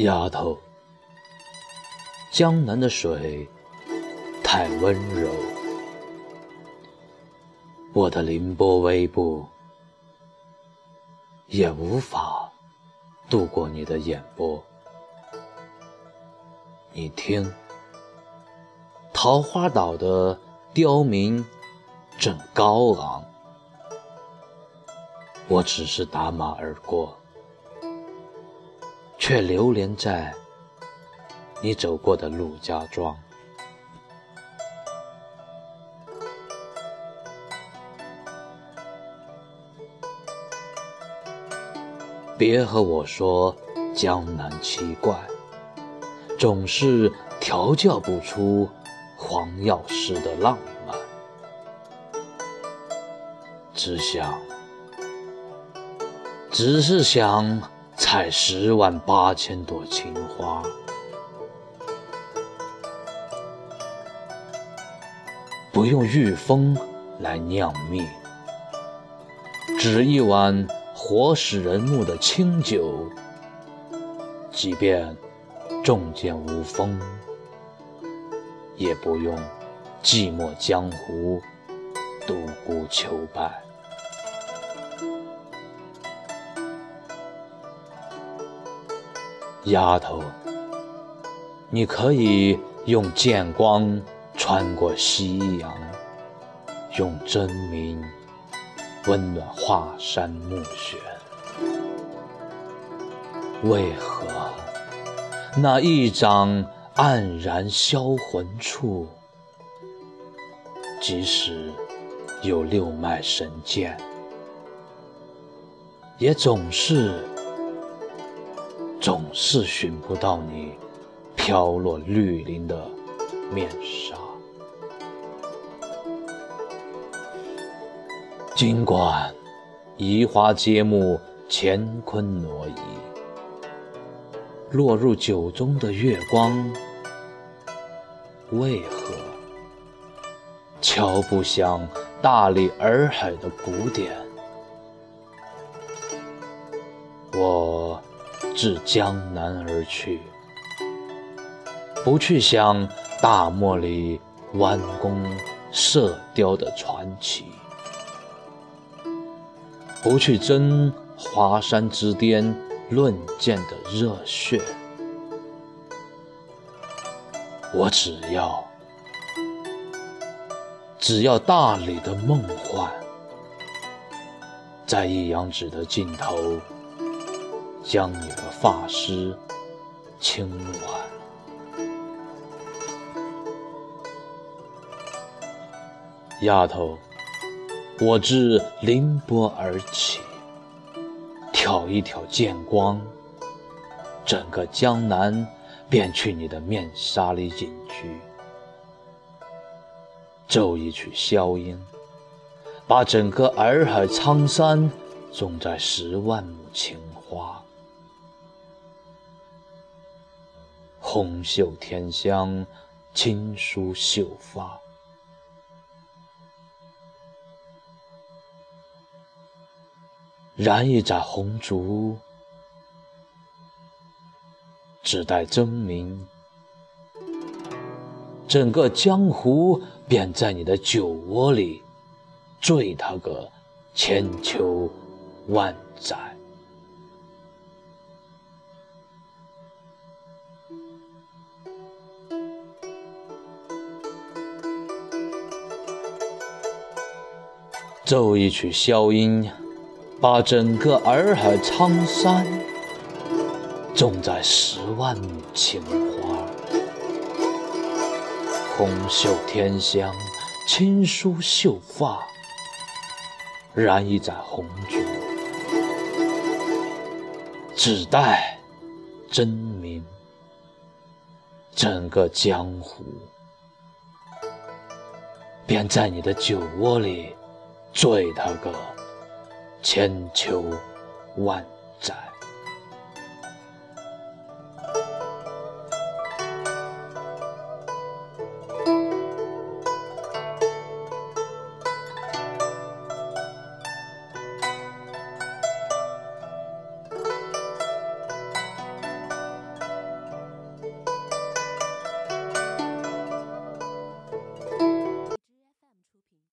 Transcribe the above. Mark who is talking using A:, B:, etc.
A: 丫头，江南的水太温柔，我的凌波微步也无法渡过你的眼波。你听，桃花岛的刁民正高昂，我只是打马而过。却流连在你走过的陆家庄。别和我说江南奇怪，总是调教不出黄药师的浪漫。只想，只是想。采十万八千朵青花，不用御风来酿蜜，只一碗活死人墓的清酒，即便重剑无锋，也不用寂寞江湖独孤求败。丫头，你可以用剑光穿过夕阳，用真名温暖华山暮雪。为何那一掌黯然销魂处，即使有六脉神剑，也总是？总是寻不到你飘落绿林的面纱。尽管移花接木，乾坤挪移，落入酒中的月光，为何敲不响大理洱海的鼓点？我。至江南而去，不去想大漠里弯弓射雕的传奇，不去争华山之巅论剑的热血。我只要，只要大理的梦幻，在一阳指的尽头。将你的发丝轻挽，丫头，我自凌波而起，挑一挑剑光，整个江南便去你的面纱里隐居，奏一曲箫音，把整个洱海苍山种在十万亩情花。红袖添香，轻梳秀发，燃一盏红烛，只待争鸣，整个江湖便在你的酒窝里醉他个千秋万载。奏一曲箫音，把整个洱海苍山种在十万亩青花。红袖添香，轻梳秀发，燃一盏红烛，只待真名。整个江湖便在你的酒窝里。醉他个千秋万载。